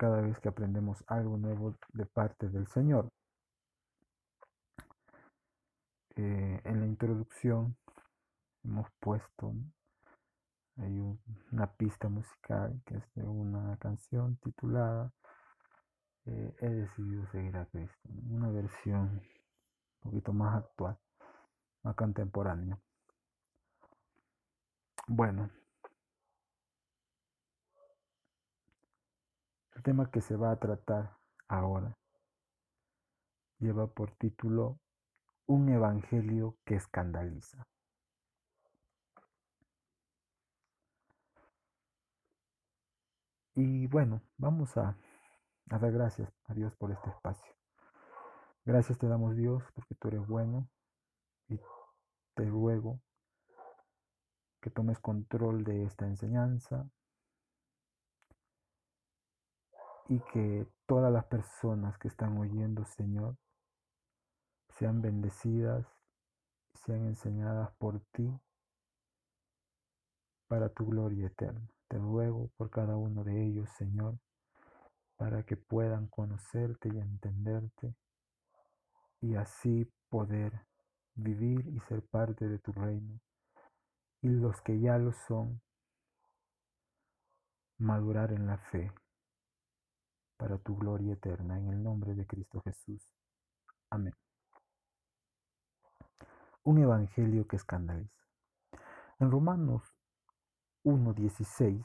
cada vez que aprendemos algo nuevo de parte del Señor. Eh, en la introducción hemos puesto hay una pista musical que es de una canción titulada eh, He decidido seguir a Cristo, una versión un poquito más actual, más contemporánea. Bueno, el tema que se va a tratar ahora lleva por título Un evangelio que escandaliza. Y bueno, vamos a, dar gracias a Dios por este espacio. Gracias te damos Dios porque tú eres bueno y te ruego que tomes control de esta enseñanza y que todas las personas que están oyendo, Señor, sean bendecidas, sean enseñadas por ti para tu gloria eterna. Te ruego por cada uno de ellos, Señor, para que puedan conocerte y entenderte y así poder vivir y ser parte de tu reino. Y los que ya lo son, madurar en la fe para tu gloria eterna, en el nombre de Cristo Jesús. Amén. Un evangelio que escandaliza. En Romanos 1.16,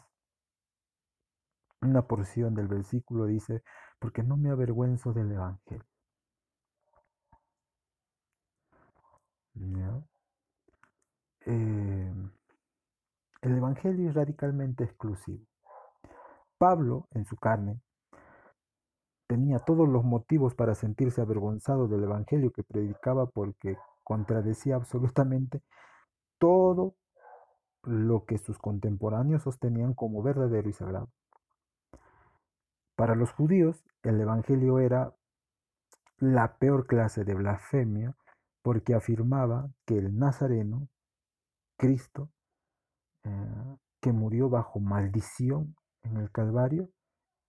una porción del versículo dice, porque no me avergüenzo del Evangelio. Em, el Evangelio es radicalmente exclusivo. Pablo, en su carne, tenía todos los motivos para sentirse avergonzado del Evangelio que predicaba porque contradecía absolutamente todo lo que sus contemporáneos sostenían como verdadero y sagrado. Para los judíos, el Evangelio era la peor clase de blasfemia porque afirmaba que el Nazareno, Cristo, eh, que murió bajo maldición en el Calvario,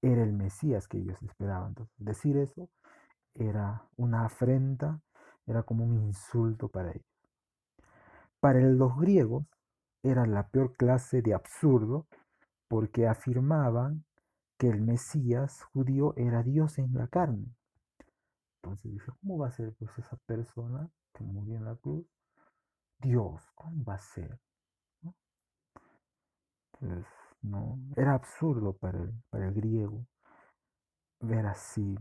era el Mesías que ellos esperaban. decir eso era una afrenta, era como un insulto para ellos. Para los griegos, era la peor clase de absurdo porque afirmaban que el Mesías judío era Dios en la carne. Entonces dice, ¿cómo va a ser pues esa persona que murió en la cruz? Dios, ¿cómo va a ser? Pues era absurdo para el, para el griego ver así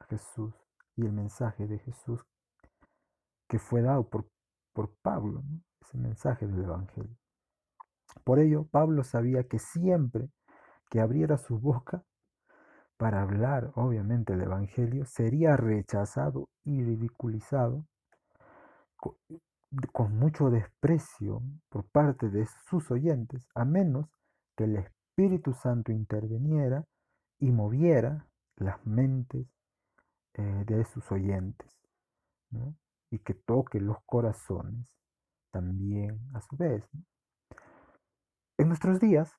a Jesús y el mensaje de Jesús que fue dado por, por Pablo. ese mensaje del Evangelio. Por ello, Pablo sabía que siempre que abriera su boca para hablar, obviamente, el Evangelio, sería rechazado y ridiculizado con, mucho desprecio por parte de sus oyentes, a menos que el Espíritu Santo interviniera y moviera las mentes eh, de sus oyentes y que toque los corazones también a su vez. En nuestros días,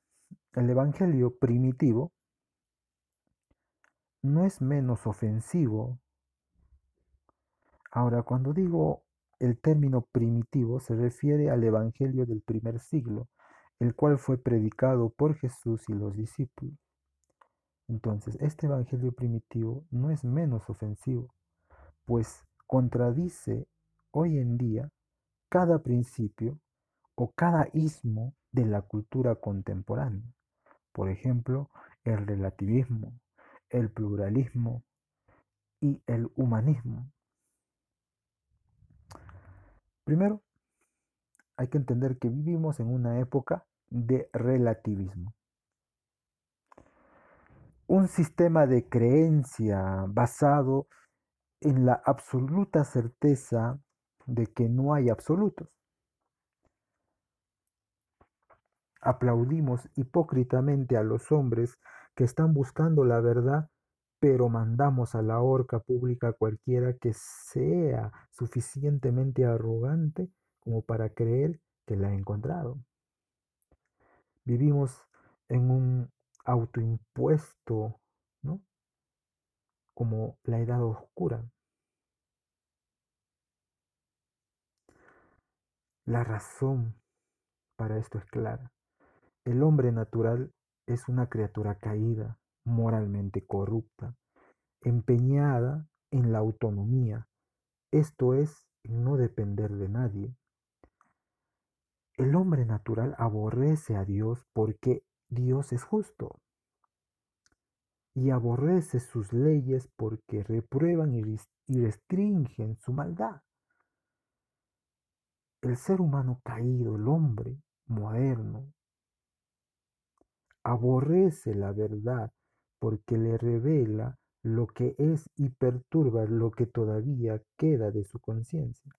el Evangelio primitivo no es menos ofensivo. Ahora, cuando digo el término primitivo, se refiere al Evangelio del primer siglo, el cual fue predicado por Jesús y los discípulos. Entonces, este Evangelio primitivo no es menos ofensivo, pues contradice hoy en día cada principio o cada ismo de la cultura contemporánea. Por ejemplo, el relativismo, el pluralismo y el humanismo. Primero, hay que entender que vivimos en una época de relativismo. Un sistema de creencia basado en la absoluta certeza de que no hay absolutos. Aplaudimos hipócritamente a los hombres que están buscando la verdad, pero mandamos a la horca pública cualquiera que sea suficientemente arrogante como para creer que la ha encontrado. Vivimos en un autoimpuesto, ¿no? Como la edad oscura. La razón para esto es clara. El hombre natural es una criatura caída, moralmente corrupta, empeñada en la autonomía, esto es, no depender de nadie. El hombre natural aborrece a Dios porque Dios es justo y aborrece sus leyes porque reprueban y restringen su maldad. El ser humano caído, el hombre moderno, aborrece la verdad porque le revela lo que es y perturba lo que todavía queda de su conciencia.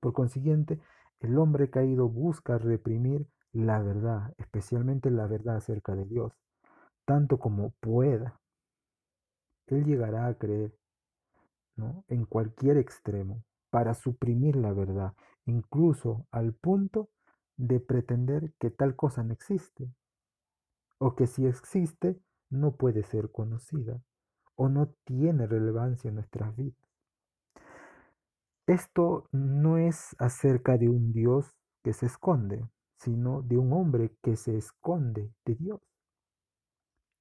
Por consiguiente, el hombre caído busca reprimir la verdad, especialmente la verdad acerca de Dios, tanto como pueda. Él llegará a creer ¿no? en cualquier extremo para suprimir la verdad, incluso al punto de pretender que tal cosa no existe, o que si existe no puede ser conocida, o no tiene relevancia en nuestras vidas. Esto no es acerca de un Dios que se esconde, sino de un hombre que se esconde de Dios.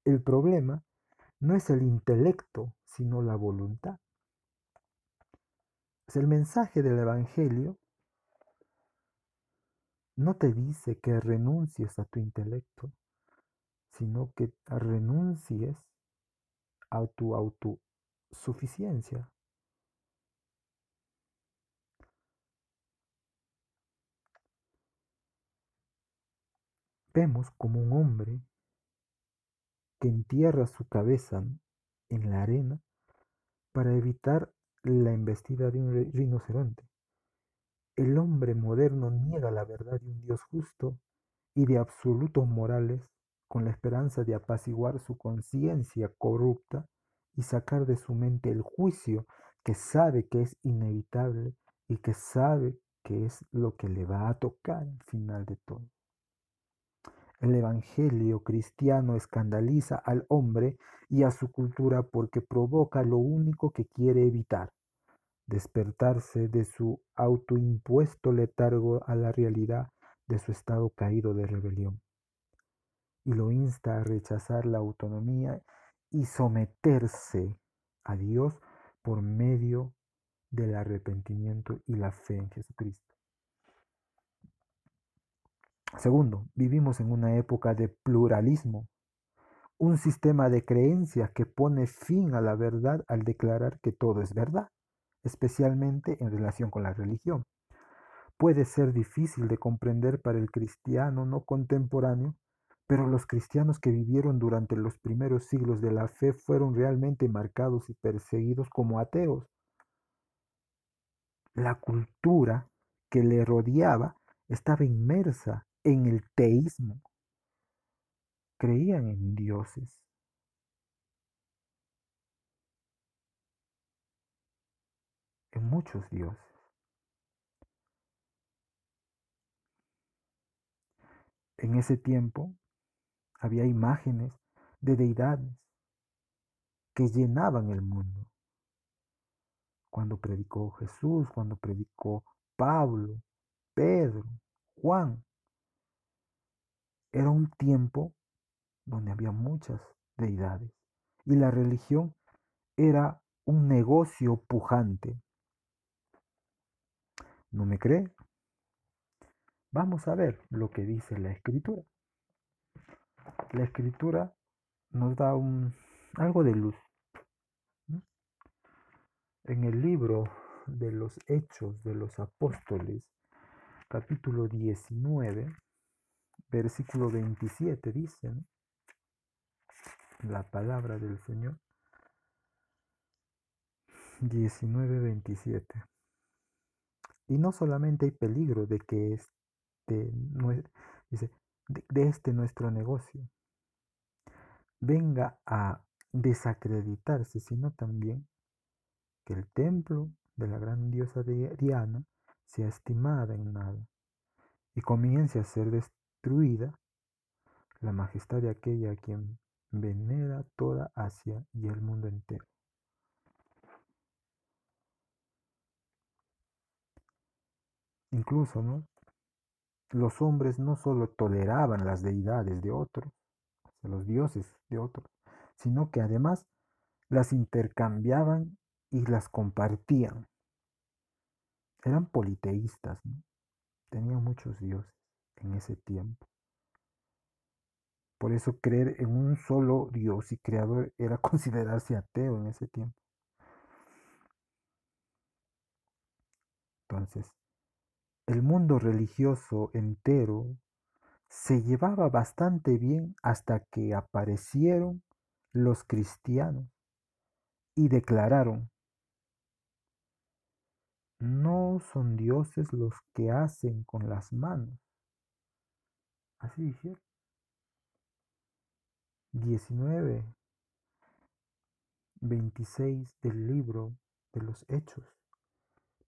El problema no es el intelecto, sino la voluntad. El mensaje del Evangelio no te dice que renuncies a tu intelecto, sino que renuncies a tu autosuficiencia. Vemos como un hombre que entierra su cabeza en la arena para evitar la embestida de un rinoceronte. El hombre moderno niega la verdad de un Dios justo y de absolutos morales con la esperanza de apaciguar su conciencia corrupta y sacar de su mente el juicio que sabe que es inevitable y que sabe que es lo que le va a tocar al final de todo. El Evangelio cristiano escandaliza al hombre y a su cultura porque provoca lo único que quiere evitar, despertarse de su autoimpuesto letargo a la realidad de su estado caído de rebelión. Y lo insta a rechazar la autonomía y someterse a Dios por medio del arrepentimiento y la fe en Jesucristo. Segundo, vivimos en una época de pluralismo, un sistema de creencias que pone fin a la verdad al declarar que todo es verdad, especialmente en relación con la religión. Puede ser difícil de comprender para el cristiano no contemporáneo, pero los cristianos que vivieron durante los primeros siglos de la fe fueron realmente marcados y perseguidos como ateos. La cultura que le rodeaba estaba inmersa en el teísmo. Creían en dioses. En muchos dioses. En ese tiempo había imágenes de deidades que llenaban el mundo. Cuando predicó Jesús, cuando predicó Pablo, Pedro, Juan, era un tiempo donde había muchas deidades y la religión era un negocio pujante. ¿No me cree? Vamos a ver lo que dice la escritura. La escritura nos da un, algo de luz. En el libro de los Hechos de los Apóstoles, capítulo 19, versículo 27 dice, la palabra del Señor, 19, 27. Y no solamente hay peligro de que este, no dice, de, este nuestro negocio venga a desacreditarse, sino también que el templo de la gran diosa Diana sea estimada en nada y comience a ser destruida la majestad de aquella a quien venera toda Asia y el mundo entero. Incluso, ¿no? Los hombres no solo toleraban las deidades de otros, los dioses de otros, sino que además las intercambiaban y las compartían. Eran politeístas, ¿no? tenían muchos dioses en ese tiempo. Por eso creer en un solo Dios y creador era considerarse ateo en ese tiempo. Entonces, el mundo religioso entero se llevaba bastante bien hasta que aparecieron los cristianos y declararon, no son dioses los que hacen con las manos. Así dijeron. 19, 26 del libro de los Hechos.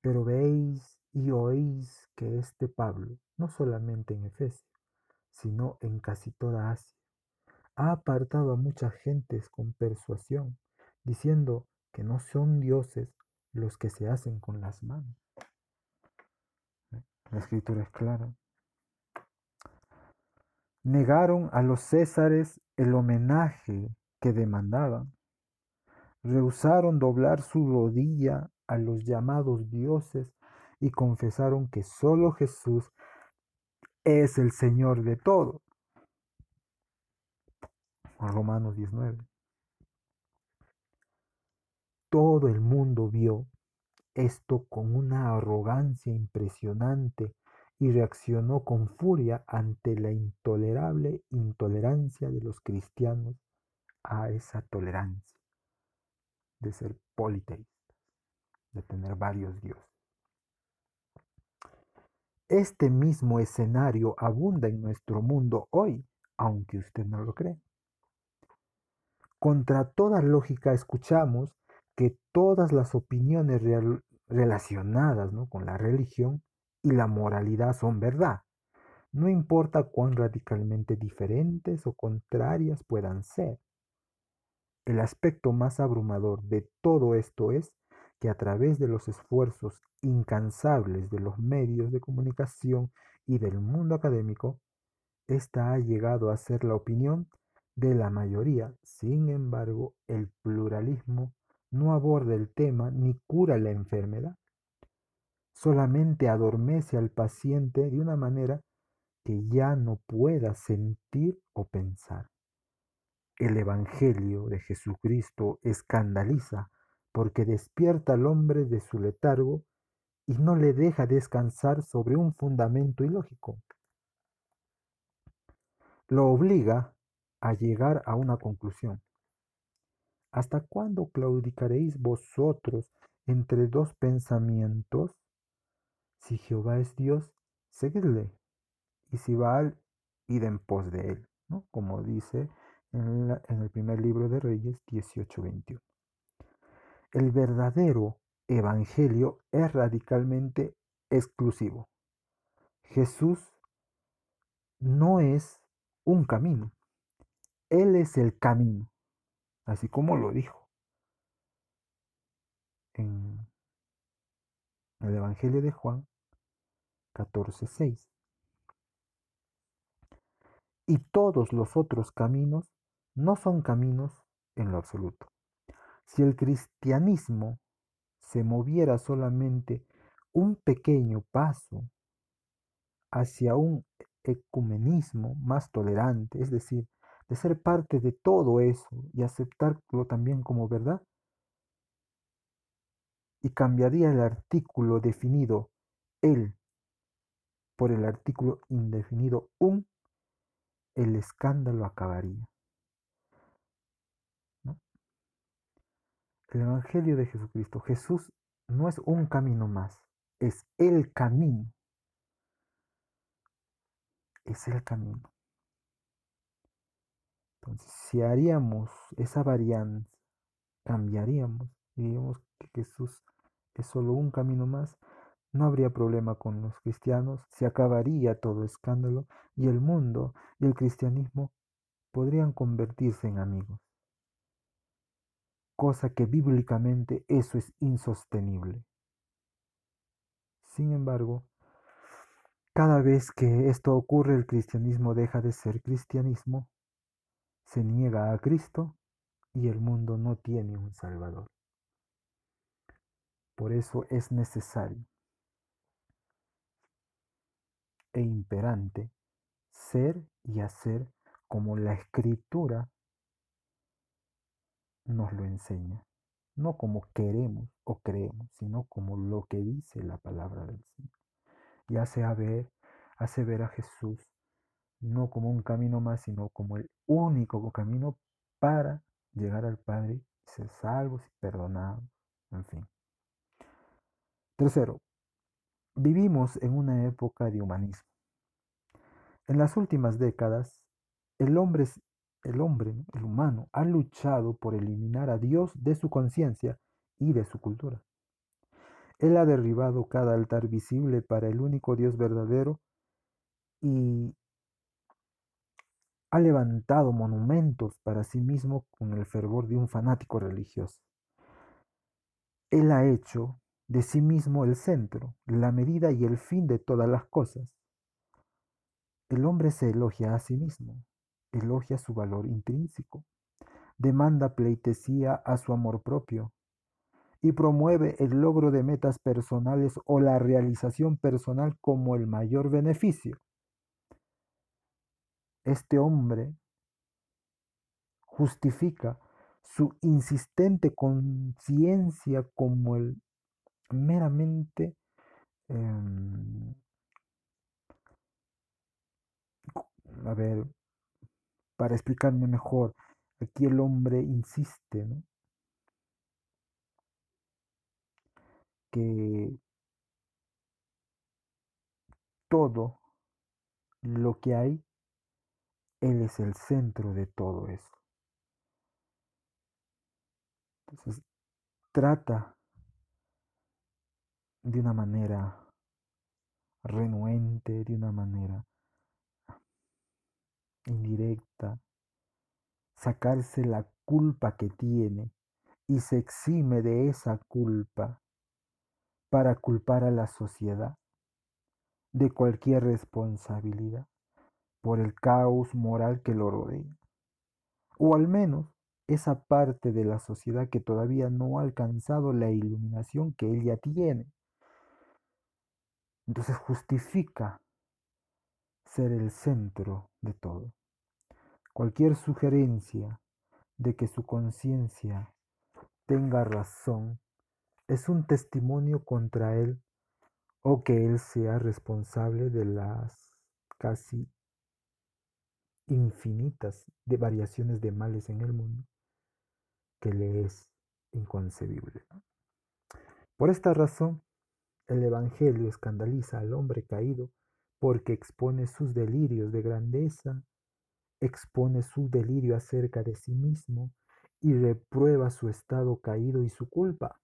Pero veis y oís que este Pablo, no solamente en Efesio, sino en casi toda Asia, ha apartado a muchas gentes con persuasión, diciendo que no son dioses los que se hacen con las manos. La escritura es clara. Negaron a los césares el homenaje que demandaban. Rehusaron doblar su rodilla a los llamados dioses y confesaron que solo Jesús es el Señor de todo. Romanos 19. Todo el mundo vio esto con una arrogancia impresionante y reaccionó con furia ante la intolerable intolerancia de los cristianos a esa tolerancia de ser politeístas, de tener varios dioses. Este mismo escenario abunda en nuestro mundo hoy, aunque usted no lo cree. Contra toda lógica escuchamos que todas las opiniones relacionadas con la religión y la moralidad son verdad, no importa cuán radicalmente diferentes o contrarias puedan ser. El aspecto más abrumador de todo esto es que a través de los esfuerzos incansables de los medios de comunicación y del mundo académico, esta ha llegado a ser la opinión de la mayoría. Sin embargo, el pluralismo no aborda el tema ni cura la enfermedad. Solamente adormece al paciente de una manera que ya no pueda sentir o pensar. El Evangelio de Jesucristo escandaliza porque despierta al hombre de su letargo y no le deja descansar sobre un fundamento ilógico. Lo obliga a llegar a una conclusión. ¿Hasta cuándo claudicaréis vosotros entre dos pensamientos? Si Jehová es Dios, seguidle, y si Baal, id en pos de él, ¿no? como dice en, en el primer libro de Reyes 18:21. El verdadero evangelio es radicalmente exclusivo. Jesús no es un camino. Él es el camino, así como lo dijo en el Evangelio de Juan 14:6. Y todos los otros caminos no son caminos en lo absoluto. Si el cristianismo se moviera solamente un pequeño paso hacia un ecumenismo más tolerante, es decir, de ser parte de todo eso y aceptarlo también como verdad, y cambiaría el artículo definido el por el artículo indefinido un, el escándalo acabaría. El Evangelio de Jesucristo. Jesús no es un camino más, es el camino. Es el camino. Entonces, si haríamos esa varianza, cambiaríamos y diríamos que Jesús es solo un camino más, no habría problema con los cristianos, se acabaría todo escándalo y el mundo y el cristianismo podrían convertirse en amigos. Cosa que bíblicamente eso es insostenible. Sin embargo, cada vez que esto ocurre el cristianismo deja de ser cristianismo, se niega a Cristo y el mundo no tiene un Salvador. Por eso es necesario e imperante ser y hacer como la escritura nos lo enseña. No como queremos o creemos, sino como lo que dice la palabra del Señor. Y hace ver, hace ver a Jesús no como un camino más, sino como el único camino para llegar al Padre y ser salvos y perdonados, en fin. Tercero, vivimos en una época de humanismo. En las últimas décadas, el hombre, el hombre, el humano, ha luchado por eliminar a Dios de su conciencia y de su cultura. Él ha derribado cada altar visible para el único Dios verdadero y ha levantado monumentos para sí mismo con el fervor de un fanático religioso. Él ha hecho de sí mismo el centro, la medida y el fin de todas las cosas. El hombre se elogia a sí mismo, elogia su valor intrínseco, demanda pleitesía a su amor propio y promueve el logro de metas personales o la realización personal como el mayor beneficio. Este hombre justifica su insistente conciencia como el meramente em, a ver, para explicarme mejor, aquí el hombre insiste. Que todo lo que hay, Él es el centro de todo eso. Entonces, trata de una manera renuente, de una manera indirecta, sacarse la culpa que tiene y se exime de esa culpa para culpar a la sociedad de cualquier responsabilidad por el caos moral que lo rodea. O al menos esa parte de la sociedad que todavía no ha alcanzado la iluminación que ella tiene. Entonces justifica ser el centro de todo. Cualquier sugerencia de que su conciencia tenga razón es un testimonio contra él o que él sea responsable de las casi infinitas de variaciones de males en el mundo que le es inconcebible. Por esta razón, el Evangelio escandaliza al hombre caído porque expone sus delirios de grandeza expone su delirio acerca de sí mismo y reprueba su estado caído y su culpa.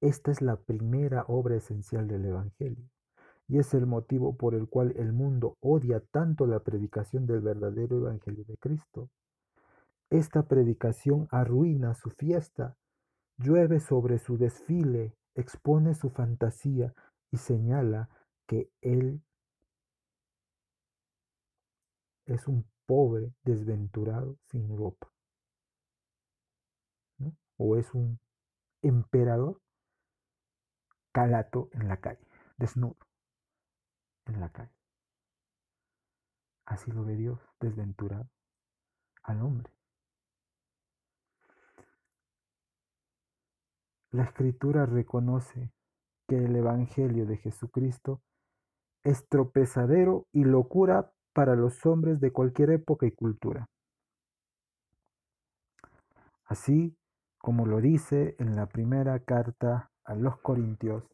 Esta es la primera obra esencial del Evangelio y es el motivo por el cual el mundo odia tanto la predicación del verdadero Evangelio de Cristo. Esta predicación arruina su fiesta, llueve sobre su desfile, expone su fantasía y señala que Él es un pobre desventurado sin ropa. O es un emperador calato en la calle, desnudo en la calle. Así lo ve Dios, desventurado al hombre. La escritura reconoce que el Evangelio de Jesucristo es tropezadero y locura para los hombres de cualquier época y cultura. Así como lo dice en la primera carta a los Corintios,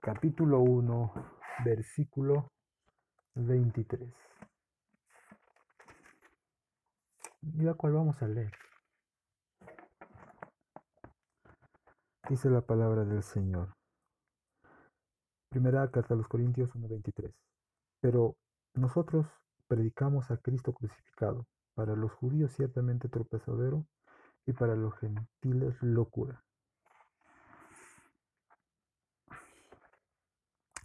capítulo 1, versículo 23. Y la cual vamos a leer. Dice la palabra del Señor. Primera carta a los Corintios 1.23. Pero nosotros predicamos a Cristo crucificado, para los judíos ciertamente tropezadero y para los gentiles locura.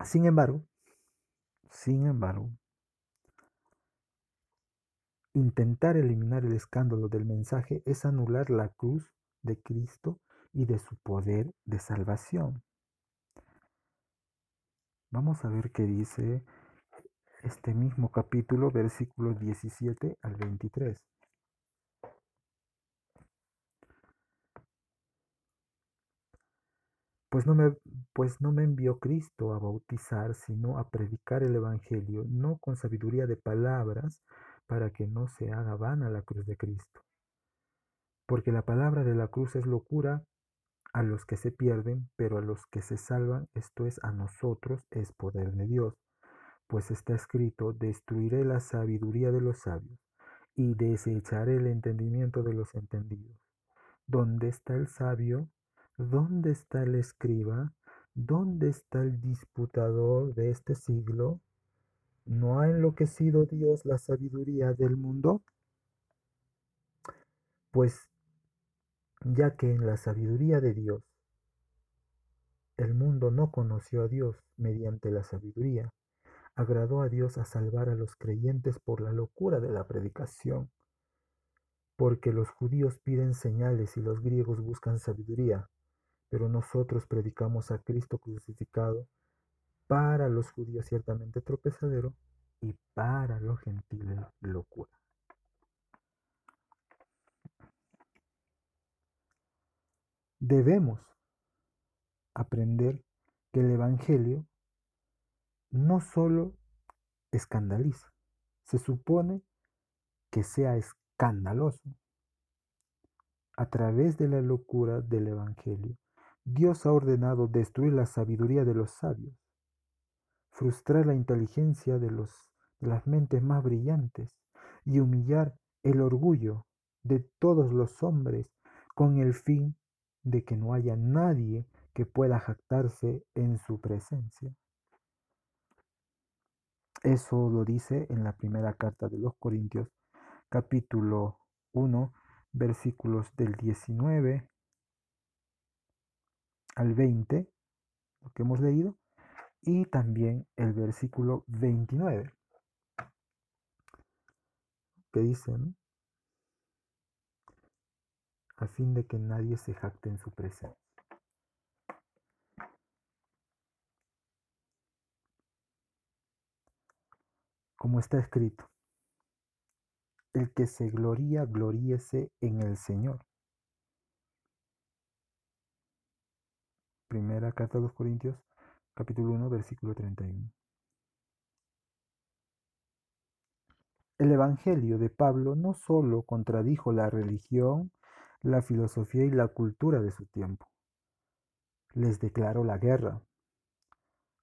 Sin embargo, sin embargo, intentar eliminar el escándalo del mensaje es anular la cruz de Cristo y de su poder de salvación. Vamos a ver qué dice este mismo capítulo, versículos 17 al 23. Pues no, me, pues no me envió Cristo a bautizar, sino a predicar el Evangelio, no con sabiduría de palabras, para que no se haga vana la cruz de Cristo. Porque la palabra de la cruz es locura a los que se pierden, pero a los que se salvan, esto es a nosotros, es poder de Dios. Pues está escrito, destruiré la sabiduría de los sabios y desecharé el entendimiento de los entendidos. ¿Dónde está el sabio? ¿Dónde está el escriba? ¿Dónde está el disputador de este siglo? ¿No ha enloquecido Dios la sabiduría del mundo? Pues ya que en la sabiduría de Dios el mundo no conoció a Dios mediante la sabiduría, agradó a Dios a salvar a los creyentes por la locura de la predicación, porque los judíos piden señales y los griegos buscan sabiduría, pero nosotros predicamos a Cristo crucificado, para los judíos ciertamente tropezadero y para los gentiles locura. Debemos aprender que el Evangelio no solo escandaliza, se supone que sea escandaloso. A través de la locura del Evangelio, Dios ha ordenado destruir la sabiduría de los sabios, frustrar la inteligencia de, los, de las mentes más brillantes y humillar el orgullo de todos los hombres con el fin de que no haya nadie que pueda jactarse en su presencia. Eso lo dice en la primera carta de los Corintios, capítulo 1, versículos del 19 al 20, lo que hemos leído, y también el versículo 29, que dicen, a fin de que nadie se jacte en su presencia. Como está escrito, el que se gloría, gloríese en el Señor. Primera carta a los Corintios, capítulo 1, versículo 31. El Evangelio de Pablo no solo contradijo la religión la filosofía y la cultura de su tiempo. Les declaró la guerra.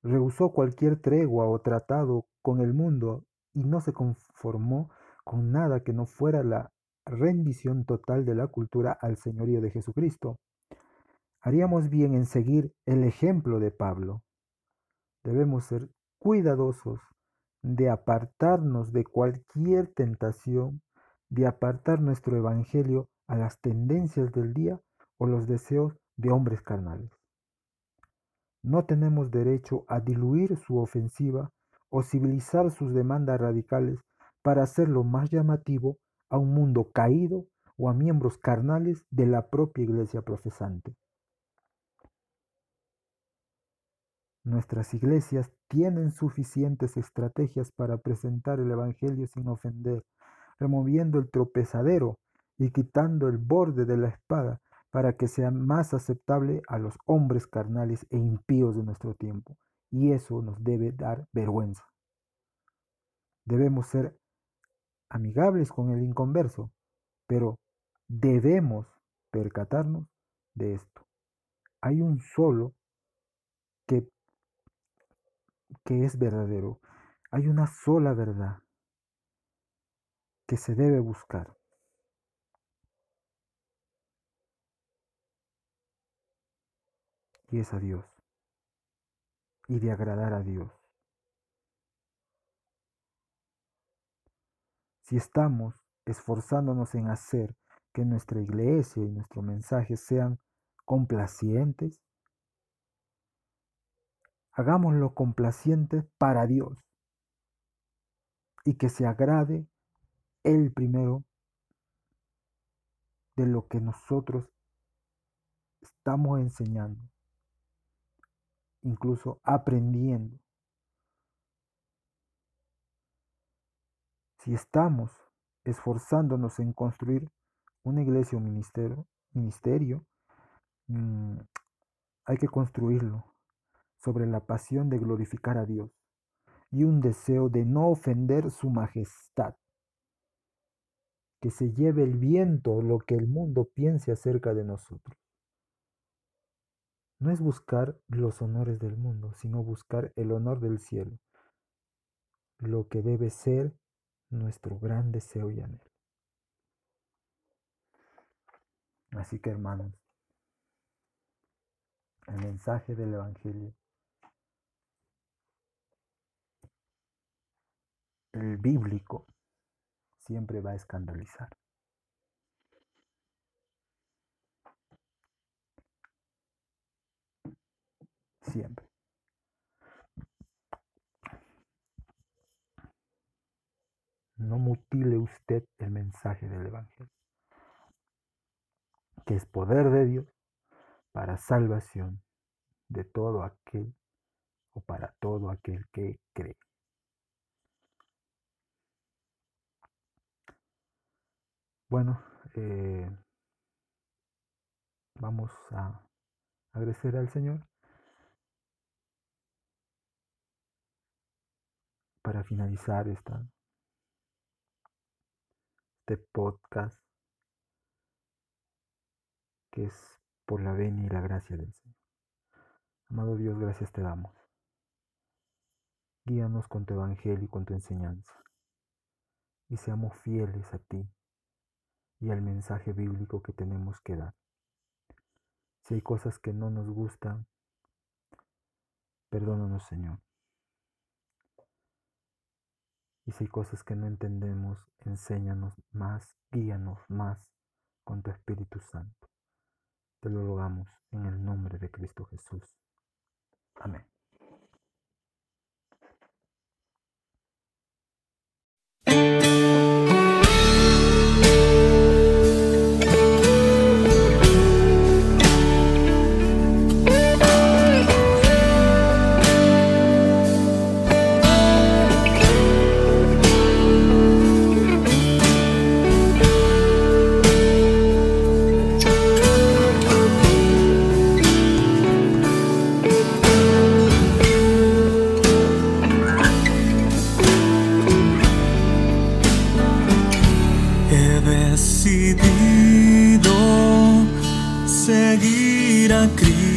Rehusó cualquier tregua o tratado con el mundo y no se conformó con nada que no fuera la rendición total de la cultura al señorío de Jesucristo. Haríamos bien en seguir el ejemplo de Pablo. Debemos ser cuidadosos de apartarnos de cualquier tentación, de apartar nuestro evangelio a las tendencias del día o los deseos de hombres carnales. No tenemos derecho a diluir su ofensiva o civilizar sus demandas radicales para hacerlo más llamativo a un mundo caído o a miembros carnales de la propia iglesia profesante. Nuestras iglesias tienen suficientes estrategias para presentar el Evangelio sin ofender, removiendo el tropezadero y quitando el borde de la espada para que sea más aceptable a los hombres carnales e impíos de nuestro tiempo. Y eso nos debe dar vergüenza. Debemos ser amigables con el inconverso, pero debemos percatarnos de esto. Hay un solo que, que es verdadero. Hay una sola verdad que se debe buscar. Es a Dios. Y de agradar a Dios. Si estamos esforzándonos en hacer que nuestra iglesia y nuestro mensaje sean complacientes, hagámoslo complaciente para Dios y que se agrade Él primero de lo que nosotros estamos enseñando, incluso aprendiendo. Si estamos esforzándonos en construir una iglesia o ministerio, mm, hay que construirlo sobre la pasión de glorificar a Dios y un deseo de no ofender su majestad. Que se lleve el viento lo que el mundo piense acerca de nosotros. No es buscar los honores del mundo, sino buscar el honor del cielo, lo que debe ser nuestro gran deseo y anhelo. Así que hermanos, el mensaje del Evangelio, el bíblico, siempre va a escandalizar. Siempre. No mutile usted el mensaje del Evangelio, que es poder de Dios para salvación de todo aquel o para todo aquel que cree. Bueno, eh, vamos a agradecer al Señor para finalizar esta este podcast que es por la venia y la gracia del Señor. Amado Dios, gracias te damos. Guíanos con tu evangelio y con tu enseñanza. Y seamos fieles a ti y al mensaje bíblico que tenemos que dar. Si hay cosas que no nos gustan, perdónanos, Señor. Y si hay cosas que no entendemos, enséñanos más, guíanos más con tu Espíritu Santo. Te lo rogamos en el nombre de Cristo Jesús. Amén. Cristo.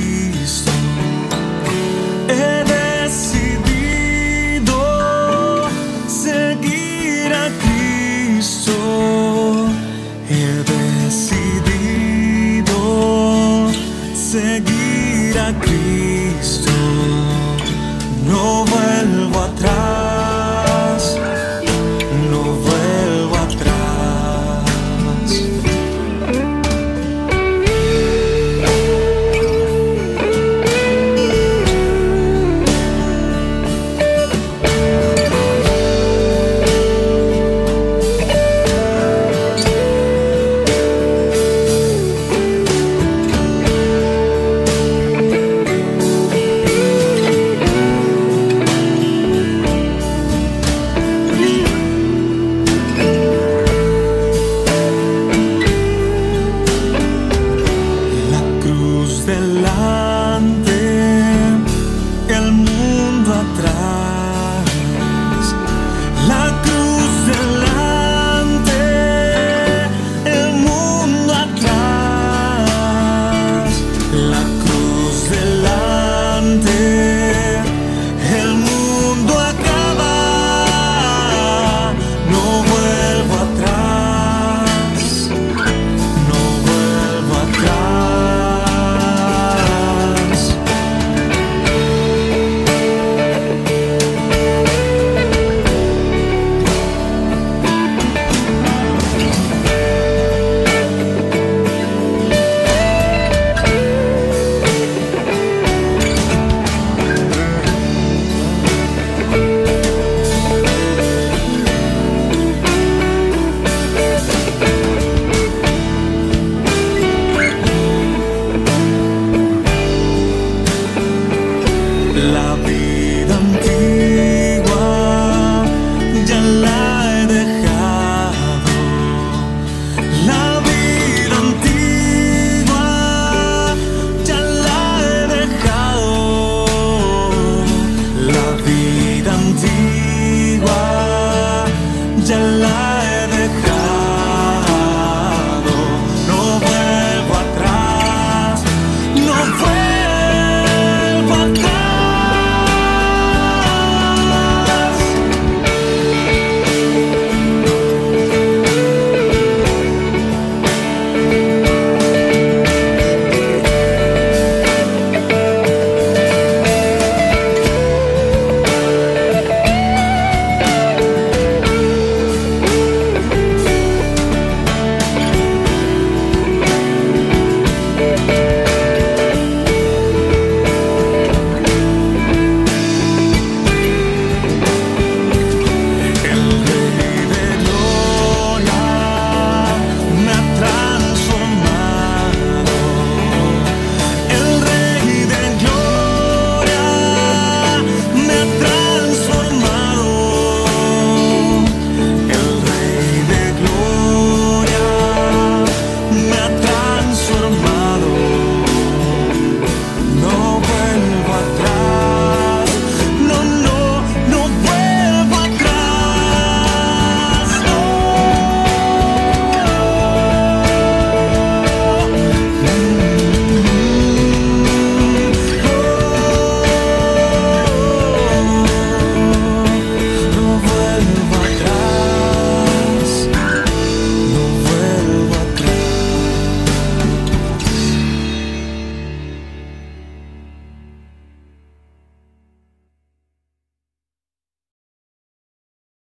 love me.